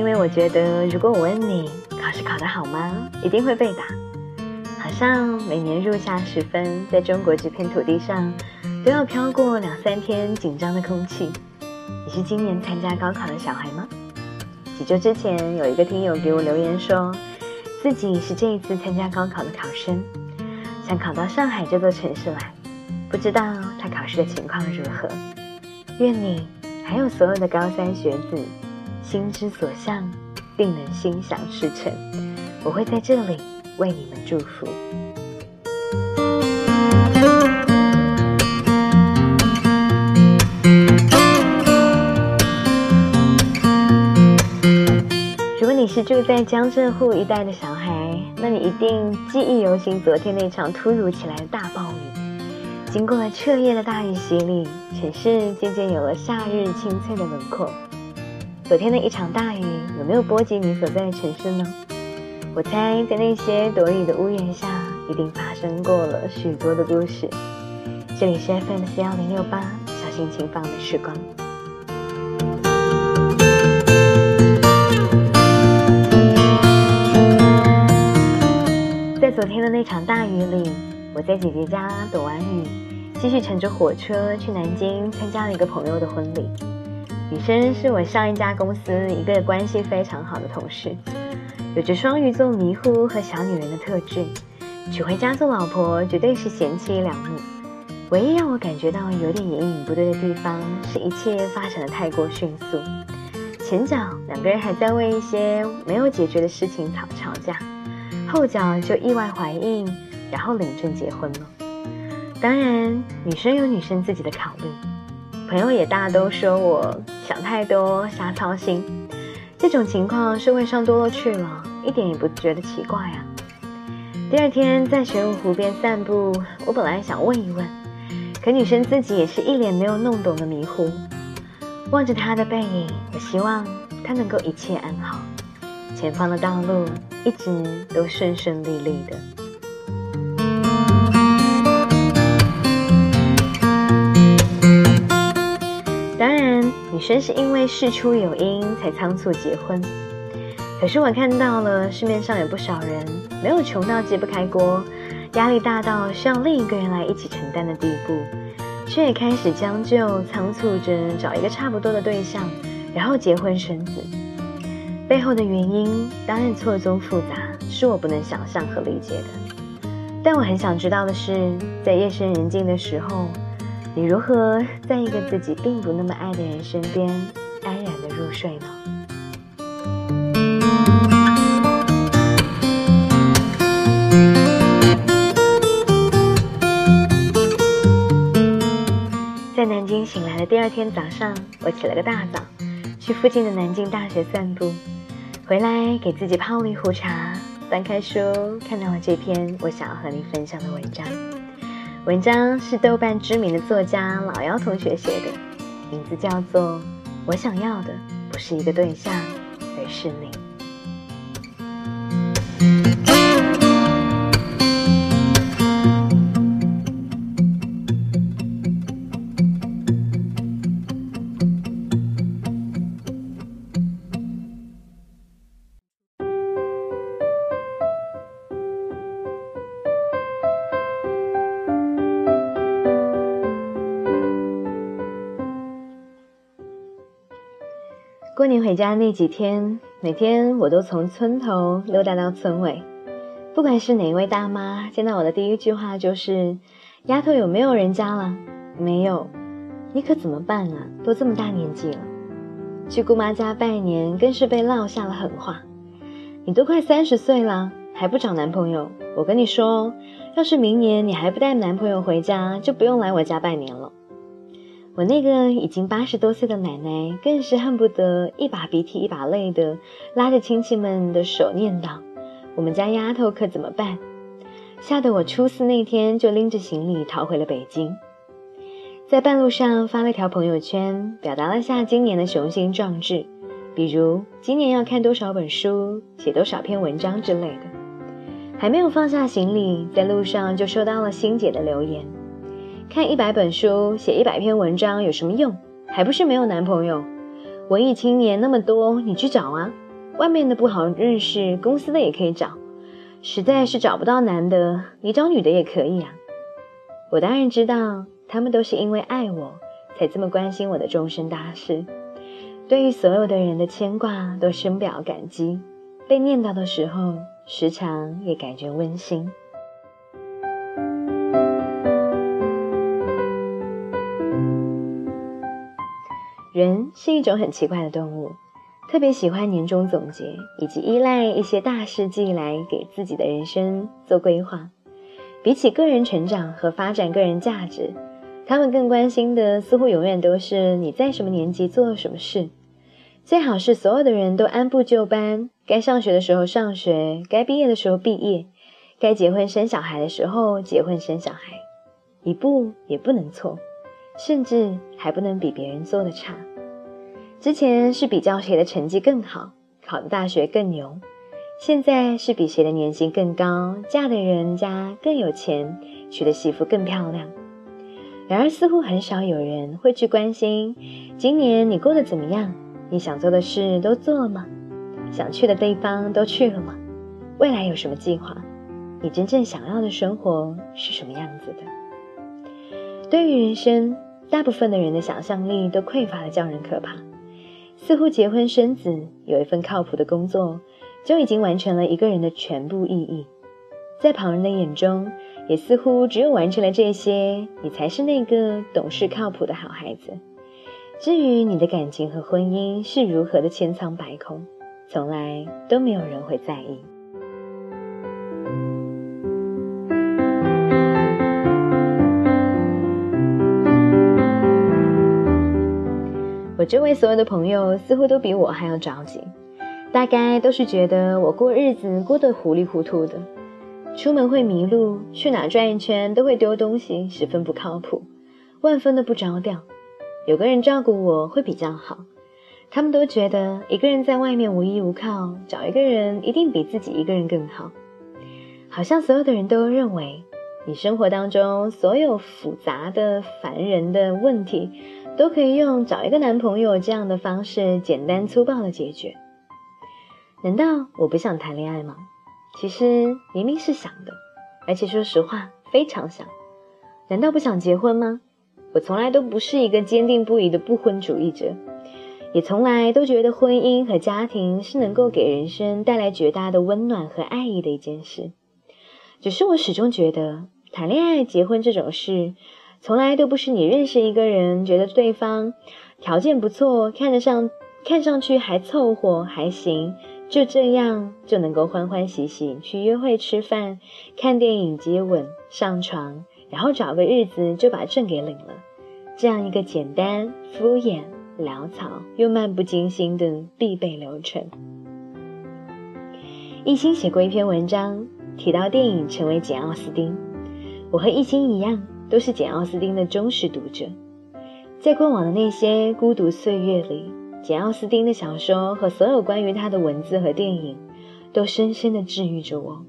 因为我觉得，如果我问你考试考得好吗，一定会被打。好像每年入夏时分，在中国这片土地上，都要飘过两三天紧张的空气。你是今年参加高考的小孩吗？几周之前，有一个听友给我留言说，自己是这一次参加高考的考生，想考到上海这座城市来，不知道他考试的情况如何。愿你还有所有的高三学子，心之所向，定能心想事成。我会在这里为你们祝福。如果你是住在江浙沪一带的小孩，那你一定记忆犹新昨天那场突如其来的大暴雨。经过了彻夜的大雨洗礼，城市渐渐有了夏日清脆的轮廓。昨天的一场大雨有没有波及你所在的城市呢？我猜在那些躲雨的屋檐下，一定发生过了许多的故事。这里是 FM 四幺零六八，小心情放的时光。在昨天的那场大雨里，我在姐姐家躲完雨，继续乘着火车去南京参加了一个朋友的婚礼。女生是我上一家公司一个关系非常好的同事，有着双鱼座迷糊和小女人的特质，娶回家做老婆绝对是贤妻良母。唯一让我感觉到有点隐隐不对的地方，是一切发展的太过迅速。前脚两个人还在为一些没有解决的事情吵吵架，后脚就意外怀孕，然后领证结婚了。当然，女生有女生自己的考虑，朋友也大都说我想太多、瞎操心。这种情况社会上多了去了，一点也不觉得奇怪啊。第二天在玄武湖边散步，我本来想问一问，可女生自己也是一脸没有弄懂的迷糊。望着她的背影，我希望她能够一切安好，前方的道路一直都顺顺利利的。女生是因为事出有因才仓促结婚。可是我看到了市面上有不少人没有穷到揭不开锅，压力大到需要另一个人来一起承担的地步，却也开始将就仓促着找一个差不多的对象，然后结婚生子。背后的原因当然错综复杂，是我不能想象和理解的。但我很想知道的是，在夜深人静的时候，你如何在一个自己并不那么爱的人身边安然的入睡呢？在南京醒来的第二天早上，我起了个大早，去附近的南京大学散步，回来给自己泡了一壶茶，翻开书，看到了这篇我想要和你分享的文章。文章是豆瓣知名的作家老妖同学写的，名字叫做《我想要的不是一个对象，而是你》。过年回家那几天，每天我都从村头溜达到村尾。不管是哪一位大妈，见到我的第一句话就是：“丫头有没有人家了？”“没有。”“你可怎么办啊？都这么大年纪了。”去姑妈家拜年，更是被落下了狠话：“你都快三十岁了，还不找男朋友？我跟你说，要是明年你还不带男朋友回家，就不用来我家拜年了。”我那个已经八十多岁的奶奶，更是恨不得一把鼻涕一把泪的拉着亲戚们的手念叨：“我们家丫头可怎么办？”吓得我初四那天就拎着行李逃回了北京，在半路上发了条朋友圈，表达了下今年的雄心壮志，比如今年要看多少本书、写多少篇文章之类的。还没有放下行李，在路上就收到了欣姐的留言。看一百本书，写一百篇文章有什么用？还不是没有男朋友。文艺青年那么多，你去找啊，外面的不好认识，公司的也可以找。实在是找不到男的，你找女的也可以啊。我当然知道，他们都是因为爱我，才这么关心我的终身大事。对于所有的人的牵挂，都深表感激。被念叨的时候，时常也感觉温馨。人是一种很奇怪的动物，特别喜欢年终总结，以及依赖一些大事记来给自己的人生做规划。比起个人成长和发展个人价值，他们更关心的似乎永远都是你在什么年纪做了什么事。最好是所有的人都按部就班，该上学的时候上学，该毕业的时候毕业，该结婚生小孩的时候结婚生小孩，一步也不能错，甚至还不能比别人做的差。之前是比较谁的成绩更好，考的大学更牛。现在是比谁的年薪更高，嫁的人家更有钱，娶的媳妇更漂亮。然而，似乎很少有人会去关心今年你过得怎么样，你想做的事都做了吗？想去的地方都去了吗？未来有什么计划？你真正想要的生活是什么样子的？对于人生，大部分的人的想象力都匮乏的叫人可怕。似乎结婚生子，有一份靠谱的工作。就已经完成了一个人的全部意义，在旁人的眼中，也似乎只有完成了这些，你才是那个懂事靠谱的好孩子。至于你的感情和婚姻是如何的千疮百孔，从来都没有人会在意。我周围所有的朋友似乎都比我还要着急。大概都是觉得我过日子过得糊里糊涂的，出门会迷路，去哪转一圈都会丢东西，十分不靠谱，万分的不着调。有个人照顾我会比较好。他们都觉得一个人在外面无依无靠，找一个人一定比自己一个人更好。好像所有的人都认为，你生活当中所有复杂的、烦人的问题，都可以用找一个男朋友这样的方式简单粗暴的解决。难道我不想谈恋爱吗？其实明明是想的，而且说实话非常想。难道不想结婚吗？我从来都不是一个坚定不移的不婚主义者，也从来都觉得婚姻和家庭是能够给人生带来绝大的温暖和爱意的一件事。只是我始终觉得，谈恋爱、结婚这种事，从来都不是你认识一个人，觉得对方条件不错，看得上，看上去还凑合，还行。就这样就能够欢欢喜喜去约会、吃饭、看电影、接吻、上床，然后找个日子就把证给领了。这样一个简单、敷衍、潦草又漫不经心的必备流程。一心写过一篇文章，提到电影《成为简·奥斯汀》。我和一心一样，都是简·奥斯汀的忠实读者。在过往的那些孤独岁月里。简·奥斯汀的小说和所有关于他的文字和电影，都深深的治愈着我。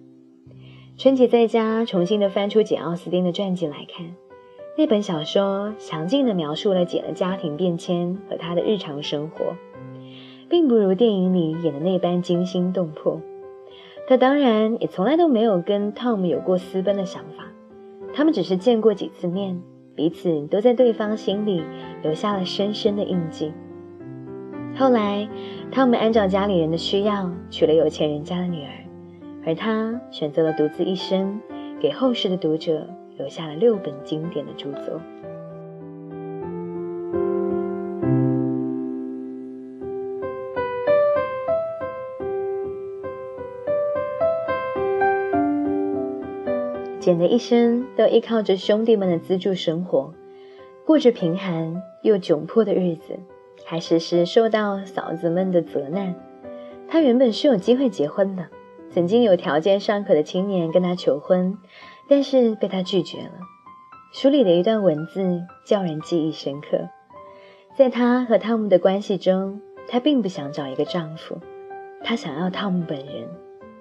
春节在家重新的翻出简·奥斯汀的传记来看，那本小说详尽的描述了简的家庭变迁和他的日常生活，并不如电影里演的那般惊心动魄。他当然也从来都没有跟 Tom 有过私奔的想法，他们只是见过几次面，彼此都在对方心里留下了深深的印记。后来，他们按照家里人的需要娶了有钱人家的女儿，而他选择了独自一生，给后世的读者留下了六本经典的著作。简的一生都依靠着兄弟们的资助生活，过着贫寒又窘迫的日子。还时时受到嫂子们的责难。他原本是有机会结婚的，曾经有条件尚可的青年跟他求婚，但是被他拒绝了。书里的一段文字叫人记忆深刻。在他和汤姆的关系中，他并不想找一个丈夫，他想要汤姆本人。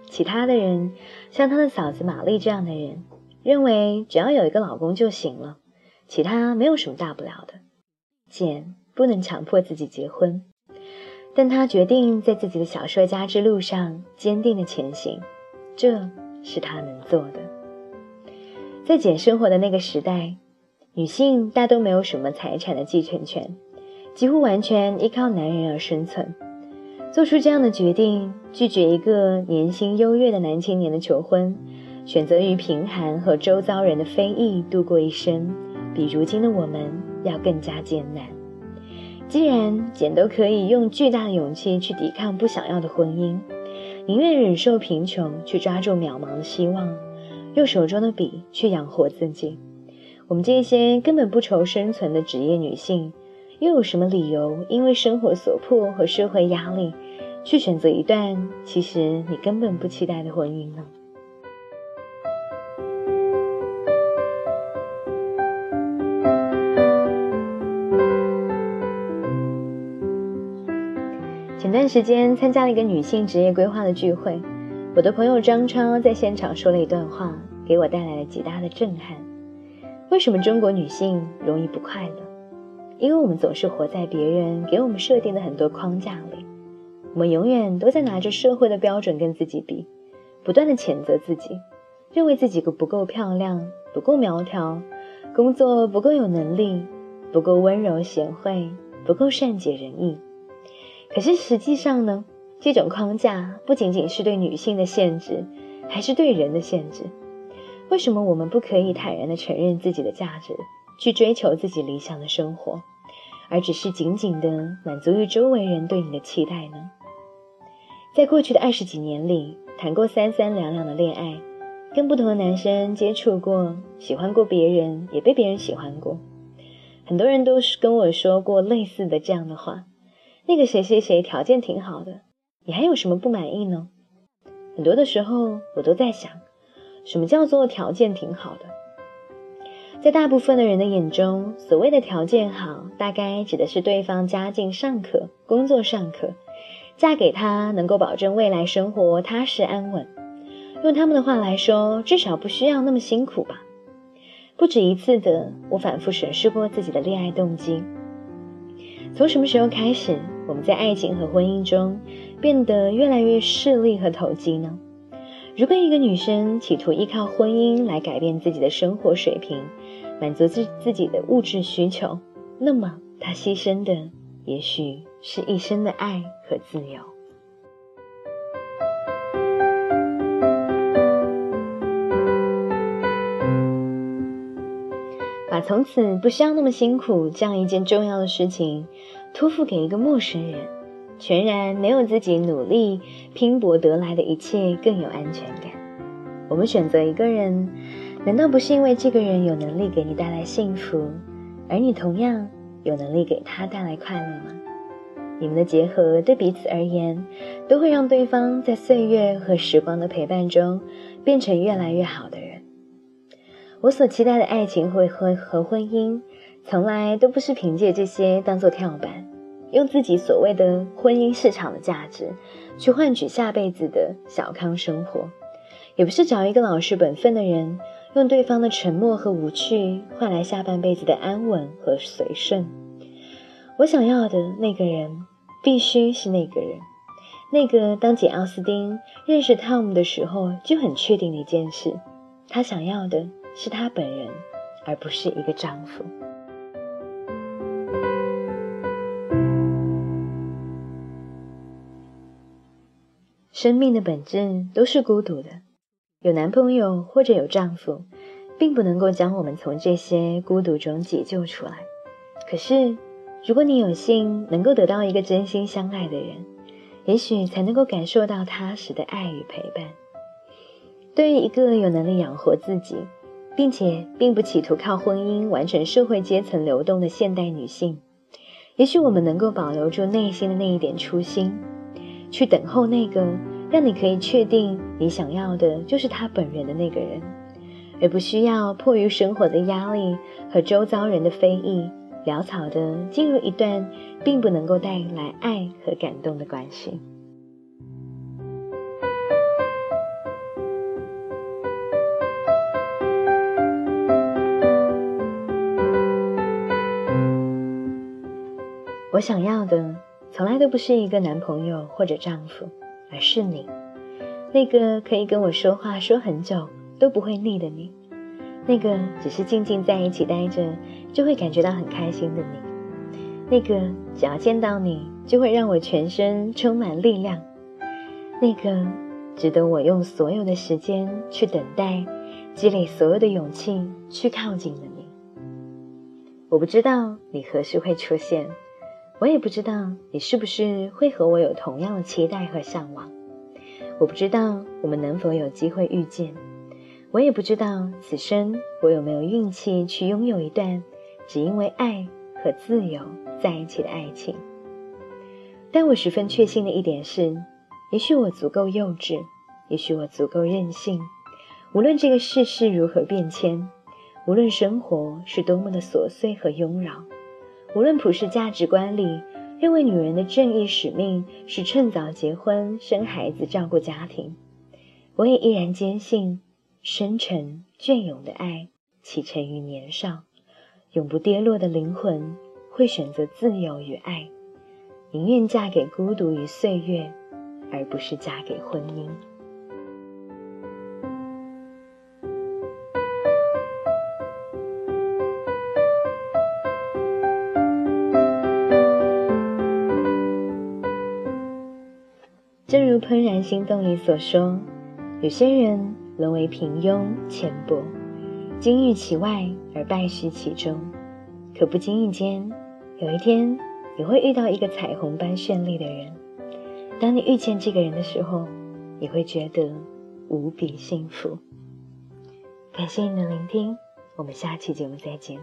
其他的人，像他的嫂子玛丽这样的人，认为只要有一个老公就行了，其他没有什么大不了的。简。不能强迫自己结婚，但她决定在自己的小说家之路上坚定的前行，这是她能做的。在简生活的那个时代，女性大都没有什么财产的继承权，几乎完全依靠男人而生存。做出这样的决定，拒绝一个年薪优越的男青年的求婚，选择与贫寒和周遭人的非议度过一生，比如今的我们要更加艰难。既然简都可以用巨大的勇气去抵抗不想要的婚姻，宁愿忍受贫穷去抓住渺茫的希望，用手中的笔去养活自己，我们这些根本不愁生存的职业女性。又有什么理由因为生活所迫和社会压力，去选择一段其实你根本不期待的婚姻呢？前段时间参加了一个女性职业规划的聚会，我的朋友张超在现场说了一段话，给我带来了极大的震撼。为什么中国女性容易不快乐？因为我们总是活在别人给我们设定的很多框架里，我们永远都在拿着社会的标准跟自己比，不断的谴责自己，认为自己不够漂亮，不够苗条，工作不够有能力，不够温柔贤惠，不够善解人意。可是实际上呢，这种框架不仅仅是对女性的限制，还是对人的限制。为什么我们不可以坦然的承认自己的价值？去追求自己理想的生活，而只是仅仅的满足于周围人对你的期待呢？在过去的二十几年里，谈过三三两两的恋爱，跟不同的男生接触过，喜欢过别人，也被别人喜欢过。很多人都是跟我说过类似的这样的话：“那个谁谁谁条件挺好的，你还有什么不满意呢？”很多的时候，我都在想，什么叫做条件挺好的？在大部分的人的眼中，所谓的条件好，大概指的是对方家境尚可，工作尚可，嫁给他能够保证未来生活踏实安稳。用他们的话来说，至少不需要那么辛苦吧。不止一次的，我反复审视过自己的恋爱动机。从什么时候开始，我们在爱情和婚姻中变得越来越势利和投机呢？如果一个女生企图依靠婚姻来改变自己的生活水平，满足自自己的物质需求，那么她牺牲的也许是一生的爱和自由。把从此不需要那么辛苦这样一件重要的事情托付给一个陌生人。全然没有自己努力拼搏得来的一切更有安全感。我们选择一个人，难道不是因为这个人有能力给你带来幸福，而你同样有能力给他带来快乐吗？你们的结合对彼此而言，都会让对方在岁月和时光的陪伴中变成越来越好的人。我所期待的爱情和婚和婚姻，从来都不是凭借这些当做跳板。用自己所谓的婚姻市场的价值，去换取下辈子的小康生活，也不是找一个老实本分的人，用对方的沉默和无趣换来下半辈子的安稳和随顺。我想要的那个人，必须是那个人，那个当简奥斯汀认识汤姆的时候就很确定的一件事：他想要的是他本人，而不是一个丈夫。生命的本质都是孤独的，有男朋友或者有丈夫，并不能够将我们从这些孤独中解救出来。可是，如果你有幸能够得到一个真心相爱的人，也许才能够感受到踏实的爱与陪伴。对于一个有能力养活自己，并且并不企图靠婚姻完成社会阶层流动的现代女性，也许我们能够保留住内心的那一点初心，去等候那个。让你可以确定你想要的就是他本人的那个人，而不需要迫于生活的压力和周遭人的非议，潦草的进入一段并不能够带来爱和感动的关系。我想要的从来都不是一个男朋友或者丈夫，而是你，那个可以跟我说话说很久都不会腻的你，那个只是静静在一起待着就会感觉到很开心的你，那个只要见到你就会让我全身充满力量，那个值得我用所有的时间去等待，积累所有的勇气去靠近的你。我不知道你何时会出现，我也不知道你是不是会和我有同样的期待和向往。我不知道我们能否有机会遇见，我也不知道此生我有没有运气去拥有一段只因为爱和自由在一起的爱情。但我十分确信的一点是，也许我足够幼稚，也许我足够任性，无论这个世事如何变迁。无论生活是多么的琐碎和庸扰，无论普世价值观里认为女人的正义使命是趁早结婚、生孩子、照顾家庭，我也依然坚信，深沉隽永的爱启程于年少，永不跌落的灵魂会选择自由与爱，宁愿嫁给孤独与岁月，而不是嫁给婚姻。正如《怦然心动》里所说，有些人沦为平庸浅薄，金玉其外而败絮其中。可不经意间，有一天你会遇到一个彩虹般绚丽的人。当你遇见这个人的时候，你会觉得无比幸福。感谢你的聆听，我们下期节目再见。